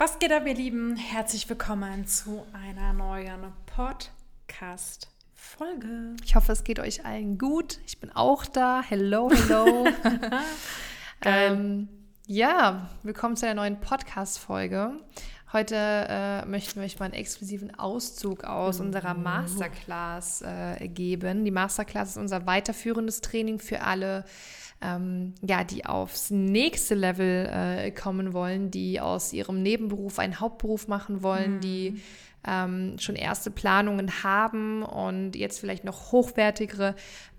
Was geht ab, ihr Lieben? Herzlich willkommen zu einer neuen Podcast-Folge. Ich hoffe, es geht euch allen gut. Ich bin auch da. Hello, hello. ähm, ja, willkommen zu einer neuen Podcast-Folge. Heute äh, möchten wir euch mal einen exklusiven Auszug aus unserer Masterclass äh, geben. Die Masterclass ist unser weiterführendes Training für alle ähm, ja, die aufs nächste Level äh, kommen wollen, die aus ihrem Nebenberuf einen Hauptberuf machen wollen, mhm. die ähm, schon erste Planungen haben und jetzt vielleicht noch hochwertigere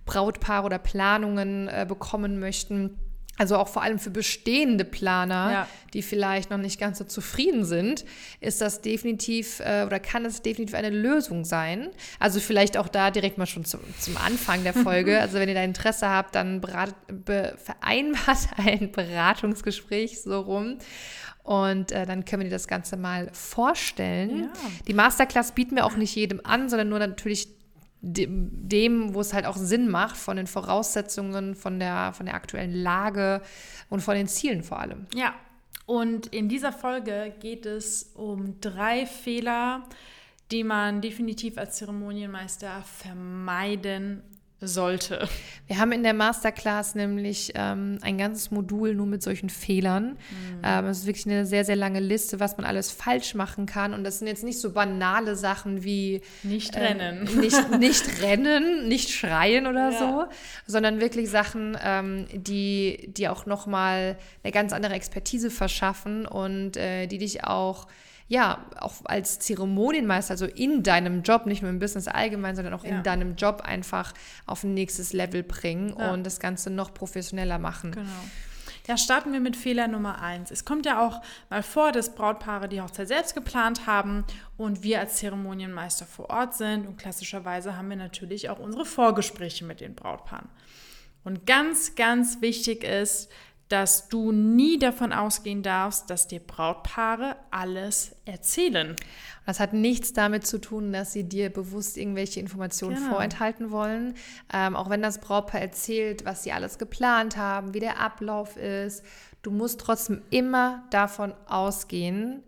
Brautpaare oder Planungen äh, bekommen möchten also auch vor allem für bestehende Planer, ja. die vielleicht noch nicht ganz so zufrieden sind, ist das definitiv äh, oder kann es definitiv eine Lösung sein. Also vielleicht auch da direkt mal schon zum, zum Anfang der Folge. also wenn ihr da Interesse habt, dann berat, be, vereinbart ein Beratungsgespräch so rum. Und äh, dann können wir dir das Ganze mal vorstellen. Ja. Die Masterclass bieten wir auch nicht jedem an, sondern nur natürlich dem, wo es halt auch Sinn macht, von den Voraussetzungen, von der, von der aktuellen Lage und von den Zielen vor allem. Ja, und in dieser Folge geht es um drei Fehler, die man definitiv als Zeremonienmeister vermeiden sollte. Wir haben in der Masterclass nämlich ähm, ein ganzes Modul nur mit solchen Fehlern. Mhm. Ähm, es ist wirklich eine sehr, sehr lange Liste, was man alles falsch machen kann. Und das sind jetzt nicht so banale Sachen wie nicht äh, rennen. Nicht, nicht rennen, nicht schreien oder ja. so, sondern wirklich Sachen, ähm, die, die auch nochmal eine ganz andere Expertise verschaffen und äh, die dich auch ja, auch als Zeremonienmeister, also in deinem Job, nicht nur im Business allgemein, sondern auch ja. in deinem Job einfach auf ein nächstes Level bringen ja. und das Ganze noch professioneller machen. Genau. Ja, starten wir mit Fehler Nummer eins. Es kommt ja auch mal vor, dass Brautpaare die Hochzeit selbst geplant haben und wir als Zeremonienmeister vor Ort sind. Und klassischerweise haben wir natürlich auch unsere Vorgespräche mit den Brautpaaren. Und ganz, ganz wichtig ist, dass du nie davon ausgehen darfst, dass dir Brautpaare alles erzählen. Das hat nichts damit zu tun, dass sie dir bewusst irgendwelche Informationen genau. vorenthalten wollen. Ähm, auch wenn das Brautpaar erzählt, was sie alles geplant haben, wie der Ablauf ist, du musst trotzdem immer davon ausgehen,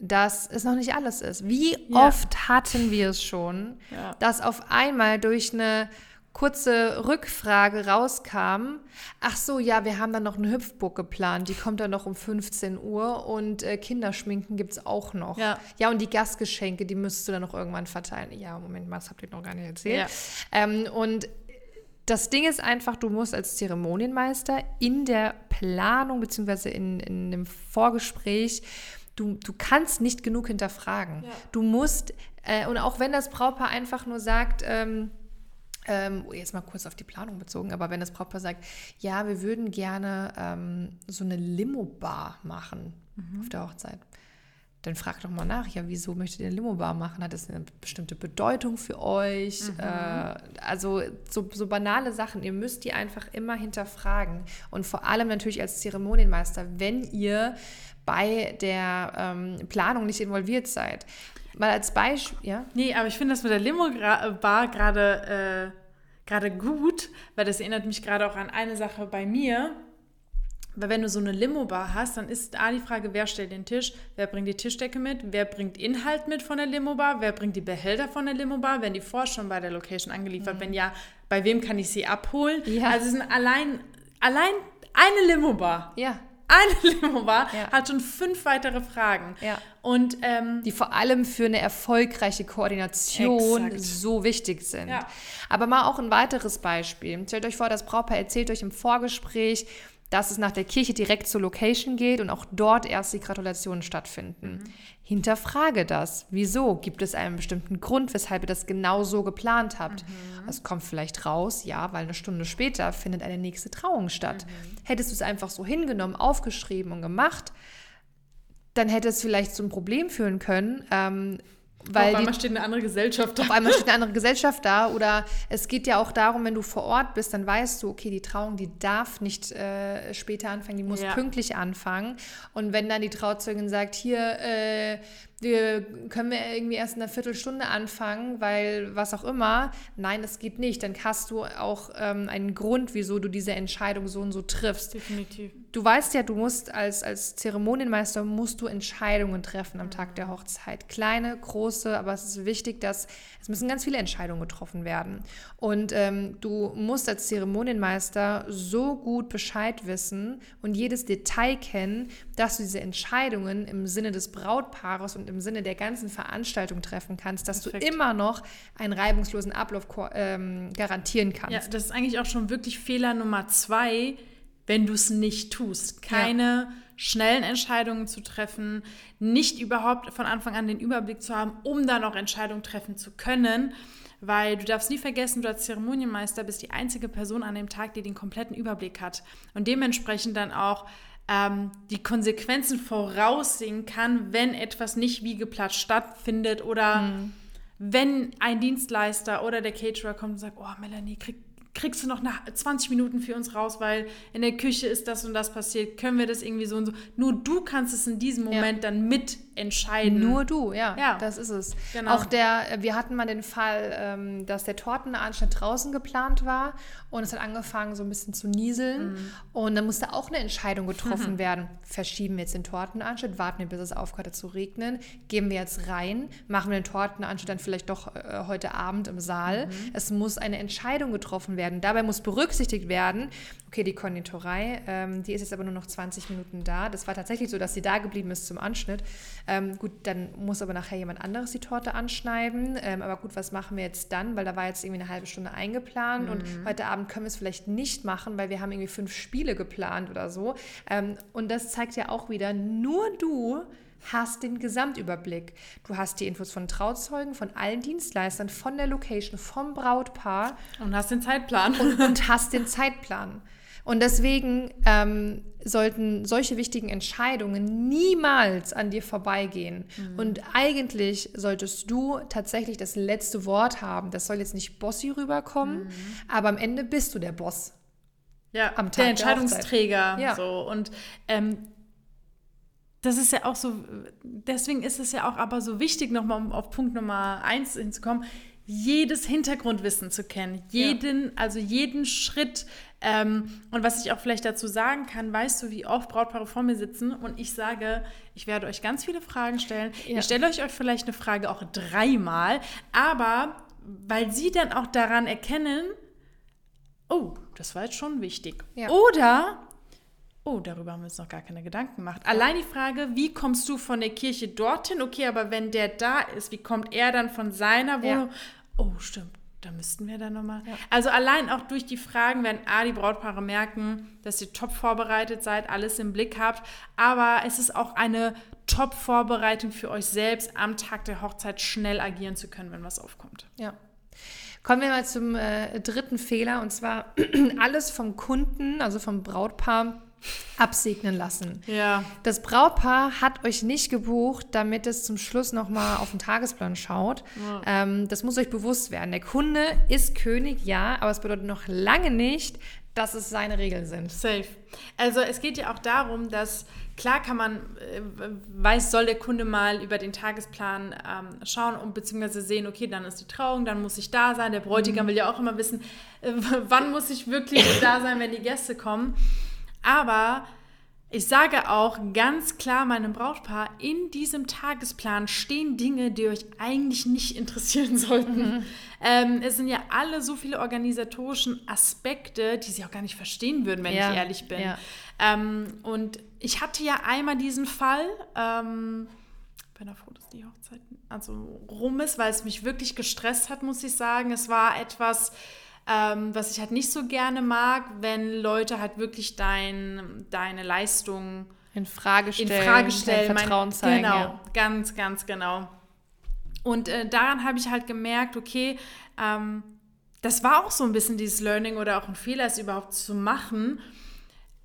dass es noch nicht alles ist. Wie ja. oft hatten wir es schon, ja. dass auf einmal durch eine kurze Rückfrage rauskam, ach so, ja, wir haben dann noch eine Hüpfburg geplant, die kommt dann noch um 15 Uhr und äh, Kinderschminken gibt es auch noch. Ja. ja, und die Gastgeschenke, die müsstest du dann noch irgendwann verteilen. Ja, Moment mal, das habt ihr noch gar nicht erzählt. Ja. Ähm, und das Ding ist einfach, du musst als Zeremonienmeister in der Planung beziehungsweise in, in dem Vorgespräch Du, du, kannst nicht genug hinterfragen. Ja. Du musst, äh, und auch wenn das Brautpaar einfach nur sagt, ähm, ähm, jetzt mal kurz auf die Planung bezogen, aber wenn das Brautpaar sagt, ja, wir würden gerne ähm, so eine Limo-Bar machen mhm. auf der Hochzeit, dann frag doch mal nach, ja, wieso möchtet ihr eine Limo-Bar machen? Hat das eine bestimmte Bedeutung für euch? Mhm. Äh, also so, so, banale Sachen, ihr müsst die einfach immer hinterfragen. Und vor allem natürlich als Zeremonienmeister, wenn ihr bei der ähm, Planung nicht involviert seid. Mal als Beispiel, ja? Nee, aber ich finde das mit der Limo-Bar gerade äh, gerade gut, weil das erinnert mich gerade auch an eine Sache bei mir. Weil wenn du so eine Limo-Bar hast, dann ist A die Frage, wer stellt den Tisch, wer bringt die Tischdecke mit, wer bringt Inhalt mit von der Limo-Bar, wer bringt die Behälter von der Limo-Bar, werden die vorher schon bei der Location angeliefert, mhm. wenn ja, bei wem kann ich sie abholen? Ja. Also es sind allein, allein eine Limo-Bar. Ja eine Limo war, ja. hat schon fünf weitere Fragen. Ja. Und ähm, die vor allem für eine erfolgreiche Koordination exakt. so wichtig sind. Ja. Aber mal auch ein weiteres Beispiel. Stellt euch vor, das Brautpaar erzählt euch im Vorgespräch, dass es nach der Kirche direkt zur Location geht und auch dort erst die Gratulationen stattfinden. Mhm. Hinterfrage das. Wieso? Gibt es einen bestimmten Grund, weshalb ihr das genau so geplant habt? Mhm. Es kommt vielleicht raus, ja, weil eine Stunde später findet eine nächste Trauung statt. Mhm. Hättest du es einfach so hingenommen, aufgeschrieben und gemacht, dann hätte es vielleicht zu einem Problem führen können. Ähm, weil auf einmal die, steht eine andere Gesellschaft da. Auf einmal steht eine andere Gesellschaft da. Oder es geht ja auch darum, wenn du vor Ort bist, dann weißt du, okay, die Trauung, die darf nicht äh, später anfangen, die muss ja. pünktlich anfangen. Und wenn dann die Trauzeugin sagt, hier, äh, wir können wir irgendwie erst in einer Viertelstunde anfangen, weil was auch immer. Nein, das geht nicht. Dann hast du auch ähm, einen Grund, wieso du diese Entscheidung so und so triffst. Definitiv. Du weißt ja, du musst als, als Zeremonienmeister musst du Entscheidungen treffen am mhm. Tag der Hochzeit. Kleine, große, aber es ist wichtig, dass es müssen ganz viele Entscheidungen getroffen werden. Und ähm, du musst als Zeremonienmeister so gut Bescheid wissen und jedes Detail kennen, dass du diese Entscheidungen im Sinne des Brautpaares und im Sinne der ganzen Veranstaltung treffen kannst, dass Perfekt. du immer noch einen reibungslosen Ablauf ähm, garantieren kannst. Ja, das ist eigentlich auch schon wirklich Fehler Nummer zwei, wenn du es nicht tust. Keine ja. schnellen Entscheidungen zu treffen, nicht überhaupt von Anfang an den Überblick zu haben, um dann auch Entscheidungen treffen zu können. Weil du darfst nie vergessen, du als Zeremonienmeister bist die einzige Person an dem Tag, die den kompletten Überblick hat. Und dementsprechend dann auch ähm, die Konsequenzen voraussehen kann, wenn etwas nicht wie geplant stattfindet oder mhm. wenn ein Dienstleister oder der Caterer kommt und sagt, oh Melanie, krieg, kriegst du noch nach 20 Minuten für uns raus, weil in der Küche ist das und das passiert, können wir das irgendwie so und so. Nur du kannst es in diesem Moment ja. dann mit entscheiden. Nur du, ja, ja. das ist es. Genau. Auch der, wir hatten mal den Fall, ähm, dass der Tortenanschnitt draußen geplant war und es hat angefangen so ein bisschen zu nieseln mhm. und dann musste auch eine Entscheidung getroffen mhm. werden. Verschieben wir jetzt den Tortenanschnitt, warten wir, bis es aufgehört hat zu regnen, gehen wir jetzt rein, machen wir den Tortenanschnitt dann vielleicht doch äh, heute Abend im Saal. Mhm. Es muss eine Entscheidung getroffen werden. Dabei muss berücksichtigt werden, okay, die Konditorei, ähm, die ist jetzt aber nur noch 20 Minuten da. Das war tatsächlich so, dass sie da geblieben ist zum Anschnitt. Ähm, gut, dann muss aber nachher jemand anderes die Torte anschneiden. Ähm, aber gut, was machen wir jetzt dann? Weil da war jetzt irgendwie eine halbe Stunde eingeplant mhm. und heute Abend können wir es vielleicht nicht machen, weil wir haben irgendwie fünf Spiele geplant oder so. Ähm, und das zeigt ja auch wieder, nur du hast den Gesamtüberblick. Du hast die Infos von Trauzeugen, von allen Dienstleistern, von der Location, vom Brautpaar. Und hast den Zeitplan. Und, und hast den Zeitplan. Und deswegen ähm, sollten solche wichtigen Entscheidungen niemals an dir vorbeigehen. Mhm. Und eigentlich solltest du tatsächlich das letzte Wort haben. Das soll jetzt nicht bossy rüberkommen, mhm. aber am Ende bist du der Boss. Ja, am Tag der Entscheidungsträger. Der ja. So. Und ähm, das ist ja auch so, deswegen ist es ja auch aber so wichtig, nochmal um auf Punkt Nummer eins hinzukommen, jedes Hintergrundwissen zu kennen, jeden, ja. also jeden Schritt. Ähm, und was ich auch vielleicht dazu sagen kann, weißt du, wie oft Brautpaare vor mir sitzen und ich sage, ich werde euch ganz viele Fragen stellen. Ja. Ich stelle euch vielleicht eine Frage auch dreimal, aber weil sie dann auch daran erkennen, oh, das war jetzt schon wichtig. Ja. Oder Oh, darüber haben wir uns noch gar keine Gedanken gemacht. Allein die Frage, wie kommst du von der Kirche dorthin? Okay, aber wenn der da ist, wie kommt er dann von seiner Wohnung? Ja. Oh, stimmt. Da müssten wir dann nochmal. Ja. Also allein auch durch die Fragen werden A, die Brautpaare merken, dass ihr top vorbereitet seid, alles im Blick habt. Aber es ist auch eine Top-Vorbereitung für euch selbst, am Tag der Hochzeit schnell agieren zu können, wenn was aufkommt. Ja. Kommen wir mal zum äh, dritten Fehler und zwar alles vom Kunden, also vom Brautpaar absegnen lassen. Ja. Das Brautpaar hat euch nicht gebucht, damit es zum Schluss nochmal auf den Tagesplan schaut. Ja. Ähm, das muss euch bewusst werden. Der Kunde ist König, ja, aber es bedeutet noch lange nicht, dass es seine Regeln sind. Safe. Also es geht ja auch darum, dass klar kann man, äh, weiß, soll der Kunde mal über den Tagesplan ähm, schauen und beziehungsweise sehen, okay, dann ist die Trauung, dann muss ich da sein. Der Bräutigam mhm. will ja auch immer wissen, äh, wann muss ich wirklich da sein, wenn die Gäste kommen. Aber ich sage auch ganz klar meinem Brautpaar, in diesem Tagesplan stehen Dinge, die euch eigentlich nicht interessieren sollten. Mhm. Ähm, es sind ja alle so viele organisatorische Aspekte, die sie auch gar nicht verstehen würden, wenn ja. ich ehrlich bin. Ja. Ähm, und ich hatte ja einmal diesen Fall, ähm, bin auch froh, dass die Hochzeit also rum ist, weil es mich wirklich gestresst hat, muss ich sagen. Es war etwas ähm, was ich halt nicht so gerne mag, wenn Leute halt wirklich dein, deine Leistung in Frage stellen, in Frage stellen Vertrauen mein, zeigen. Genau, ja. ganz, ganz genau. Und äh, daran habe ich halt gemerkt, okay, ähm, das war auch so ein bisschen dieses Learning oder auch ein Fehler, es überhaupt zu machen.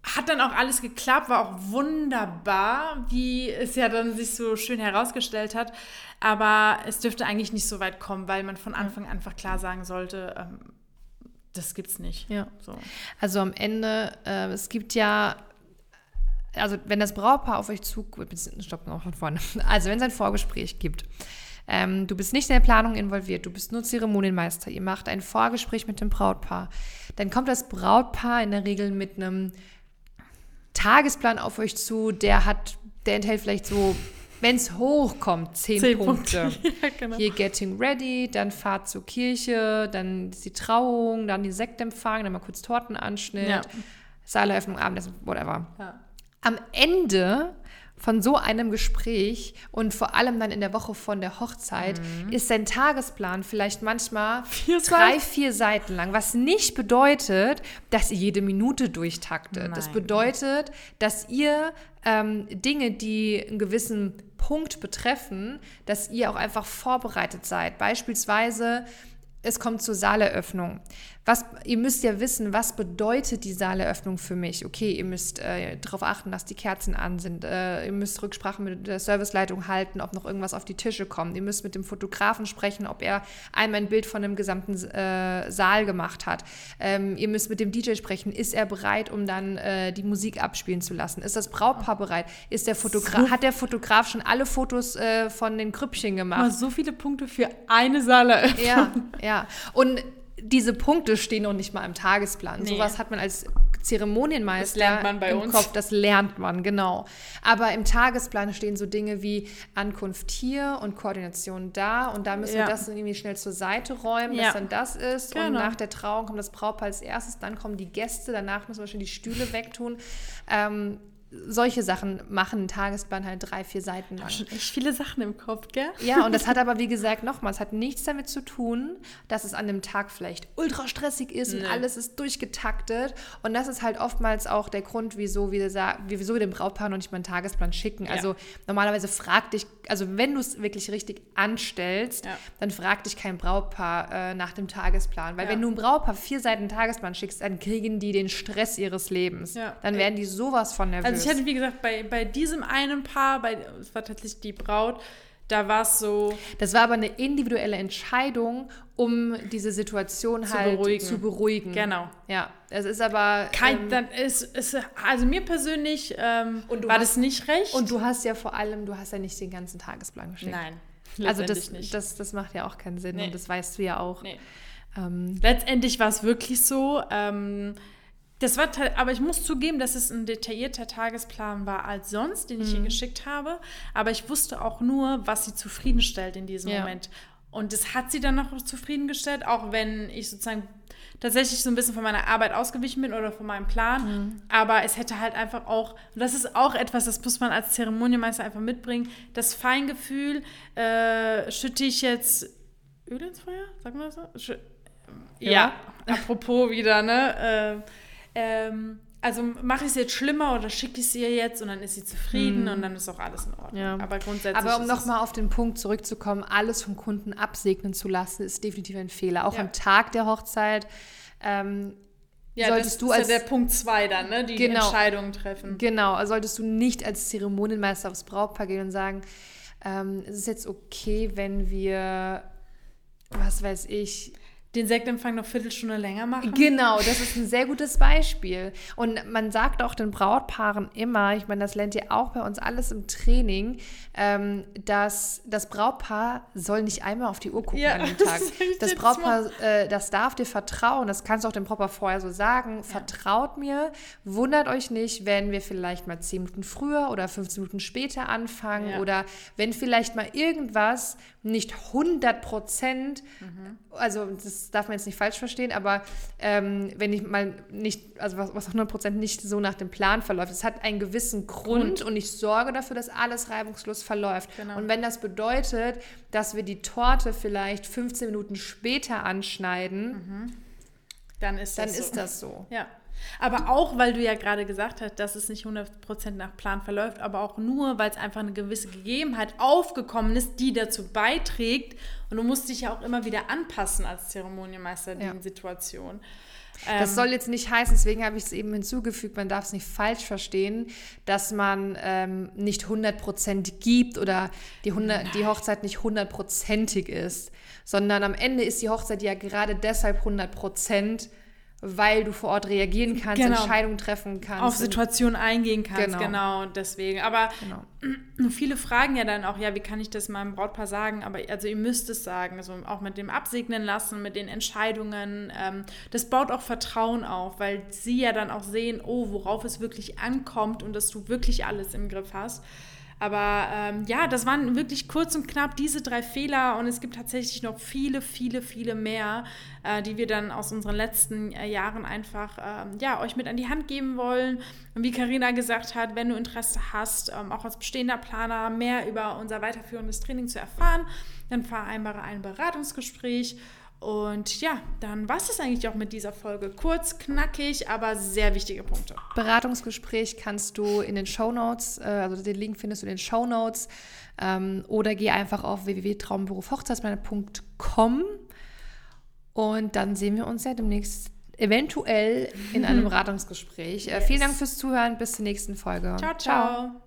Hat dann auch alles geklappt, war auch wunderbar, wie es ja dann sich so schön herausgestellt hat. Aber es dürfte eigentlich nicht so weit kommen, weil man von Anfang an einfach klar sagen sollte, ähm, das gibt's nicht. Ja. So. Also am Ende, äh, es gibt ja also wenn das Brautpaar auf euch zu, stopp noch von vorne, also wenn es ein Vorgespräch gibt, ähm, du bist nicht in der Planung involviert, du bist nur Zeremonienmeister, ihr macht ein Vorgespräch mit dem Brautpaar, dann kommt das Brautpaar in der Regel mit einem Tagesplan auf euch zu, der hat, der enthält vielleicht so, wenn es hochkommt, zehn, zehn Punkte. Punkte. Ja, genau. Hier Getting Ready, dann Fahrt zur Kirche, dann die Trauung, dann die Sektempfang, dann mal kurz Tortenanschnitt, ja. Saaleröffnung, Abendessen, whatever. Ja. Am Ende von so einem Gespräch und vor allem dann in der Woche von der Hochzeit mhm. ist sein Tagesplan vielleicht manchmal vier drei, vier Seiten lang, was nicht bedeutet, dass ihr jede Minute durchtaktet. Nein. Das bedeutet, dass ihr ähm, Dinge, die einen gewissen Punkt betreffen, dass ihr auch einfach vorbereitet seid. Beispielsweise es kommt zur Saaleröffnung. Was, ihr müsst ja wissen, was bedeutet die Saaleröffnung für mich? Okay, ihr müsst äh, darauf achten, dass die Kerzen an sind. Äh, ihr müsst Rücksprache mit der Serviceleitung halten, ob noch irgendwas auf die Tische kommt. Ihr müsst mit dem Fotografen sprechen, ob er einmal ein Bild von dem gesamten äh, Saal gemacht hat. Ähm, ihr müsst mit dem DJ sprechen. Ist er bereit, um dann äh, die Musik abspielen zu lassen? Ist das Brautpaar bereit? Ist der Fotograf, so. hat der Fotograf schon alle Fotos äh, von den Krüppchen gemacht? Mal so viele Punkte für eine Saaleröffnung. Ja, ja. Und diese Punkte stehen noch nicht mal im Tagesplan. Nee. Sowas hat man als Zeremonienmeister das lernt man bei im uns. Kopf, das lernt man, genau. Aber im Tagesplan stehen so Dinge wie Ankunft hier und Koordination da und da müssen ja. wir das irgendwie schnell zur Seite räumen, ja. dass dann das ist genau. und nach der Trauung kommt das Brautpaar als erstes, dann kommen die Gäste, danach müssen wir schon die Stühle wegtun. Ähm, solche Sachen machen einen Tagesplan halt drei, vier Seiten lang. Schon echt viele Sachen im Kopf, gell? Ja, und das hat aber, wie gesagt, nochmal, es hat nichts damit zu tun, dass es an dem Tag vielleicht ultra stressig ist nee. und alles ist durchgetaktet. Und das ist halt oftmals auch der Grund, wieso wir, wieso wir dem Brautpaar noch nicht mal einen Tagesplan schicken. Ja. Also normalerweise frag dich, also wenn du es wirklich richtig anstellst, ja. dann frag dich kein Brautpaar äh, nach dem Tagesplan. Weil ja. wenn du ein Brautpaar vier Seiten Tagesplan schickst, dann kriegen die den Stress ihres Lebens. Dann werden die sowas von nervös. Also ich hatte, wie gesagt, bei, bei diesem einen Paar, bei, es war tatsächlich die Braut, da war es so. Das war aber eine individuelle Entscheidung, um diese Situation zu halt beruhigen. zu beruhigen. Genau. Ja, es ist aber. Kein, ähm, dann ist, ist, also mir persönlich ähm, war hast, das nicht recht. Und du hast ja vor allem, du hast ja nicht den ganzen Tagesplan geschickt. Nein. Also das, nicht. Das, das macht ja auch keinen Sinn nee. und das weißt du ja auch. Nee. Ähm, letztendlich war es wirklich so. Ähm, das war, aber ich muss zugeben, dass es ein detaillierter Tagesplan war als sonst, den ich mhm. ihr geschickt habe. Aber ich wusste auch nur, was sie zufriedenstellt in diesem ja. Moment. Und das hat sie dann noch zufriedengestellt, auch wenn ich sozusagen tatsächlich so ein bisschen von meiner Arbeit ausgewichen bin oder von meinem Plan. Mhm. Aber es hätte halt einfach auch, und das ist auch etwas, das muss man als Zeremonienmeister einfach mitbringen, das Feingefühl, äh, schütte ich jetzt Öl ins Feuer? Sagen wir so? Schü ja. ja. apropos wieder, ne? Äh, ähm, also mache ich es jetzt schlimmer oder schicke ich es ihr jetzt und dann ist sie zufrieden mhm. und dann ist auch alles in Ordnung. Ja. Aber grundsätzlich. Aber um nochmal auf den Punkt zurückzukommen, alles vom Kunden absegnen zu lassen, ist definitiv ein Fehler. Auch ja. am Tag der Hochzeit. Ähm, ja, solltest das du ist als, ja der Punkt zwei dann, ne? Die genau, Entscheidungen treffen. Genau, solltest du nicht als Zeremonienmeister aufs Brautpaar gehen und sagen, ähm, es ist jetzt okay, wenn wir, was weiß ich, den Sektempfang noch Viertelstunde länger machen. Genau, das ist ein sehr gutes Beispiel. Und man sagt auch den Brautpaaren immer, ich meine, das lernt ihr auch bei uns alles im Training, ähm, dass das Brautpaar soll nicht einmal auf die Uhr gucken ja, an dem Tag. Das, das Brautpaar, äh, das darf dir vertrauen, das kannst du auch dem Brautpaar vorher so sagen. Ja. Vertraut mir, wundert euch nicht, wenn wir vielleicht mal zehn Minuten früher oder 15 Minuten später anfangen ja. oder wenn vielleicht mal irgendwas nicht 100 Prozent, mhm. also das darf man jetzt nicht falsch verstehen, aber ähm, wenn ich mal nicht, also was, was 100 Prozent nicht so nach dem Plan verläuft, es hat einen gewissen Grund, Grund und ich sorge dafür, dass alles reibungslos verläuft. Genau. Und wenn das bedeutet, dass wir die Torte vielleicht 15 Minuten später anschneiden, mhm. dann ist das dann so. Ist das so. Ja. Aber auch, weil du ja gerade gesagt hast, dass es nicht 100% nach Plan verläuft, aber auch nur, weil es einfach eine gewisse Gegebenheit aufgekommen ist, die dazu beiträgt. Und du musst dich ja auch immer wieder anpassen als Zeremonienmeister in ja. den Situationen. Das ähm, soll jetzt nicht heißen, deswegen habe ich es eben hinzugefügt, man darf es nicht falsch verstehen, dass man ähm, nicht 100% gibt oder die, 100, die Hochzeit nicht hundertprozentig ist, sondern am Ende ist die Hochzeit ja gerade deshalb 100%, weil du vor Ort reagieren kannst, genau. Entscheidungen treffen kannst. Auf Situationen eingehen kannst, genau. genau deswegen. Aber genau. viele fragen ja dann auch, ja, wie kann ich das meinem Brautpaar sagen? Aber also ihr müsst es sagen, also auch mit dem Absegnen lassen, mit den Entscheidungen. Ähm, das baut auch Vertrauen auf, weil sie ja dann auch sehen, oh, worauf es wirklich ankommt und dass du wirklich alles im Griff hast. Aber ähm, ja, das waren wirklich kurz und knapp diese drei Fehler und es gibt tatsächlich noch viele, viele, viele mehr, äh, die wir dann aus unseren letzten äh, Jahren einfach ähm, ja, euch mit an die Hand geben wollen. Und wie Karina gesagt hat, wenn du Interesse hast, ähm, auch als bestehender Planer mehr über unser weiterführendes Training zu erfahren, dann vereinbare ein Beratungsgespräch. Und ja, dann war es das eigentlich auch mit dieser Folge. Kurz, knackig, aber sehr wichtige Punkte. Beratungsgespräch kannst du in den Show Notes, äh, also den Link findest du in den Show Notes ähm, oder geh einfach auf www.traumberufhochzeitsplaner.com und dann sehen wir uns ja demnächst eventuell in einem Beratungsgespräch. Yes. Äh, vielen Dank fürs Zuhören. Bis zur nächsten Folge. Ciao, ciao. ciao.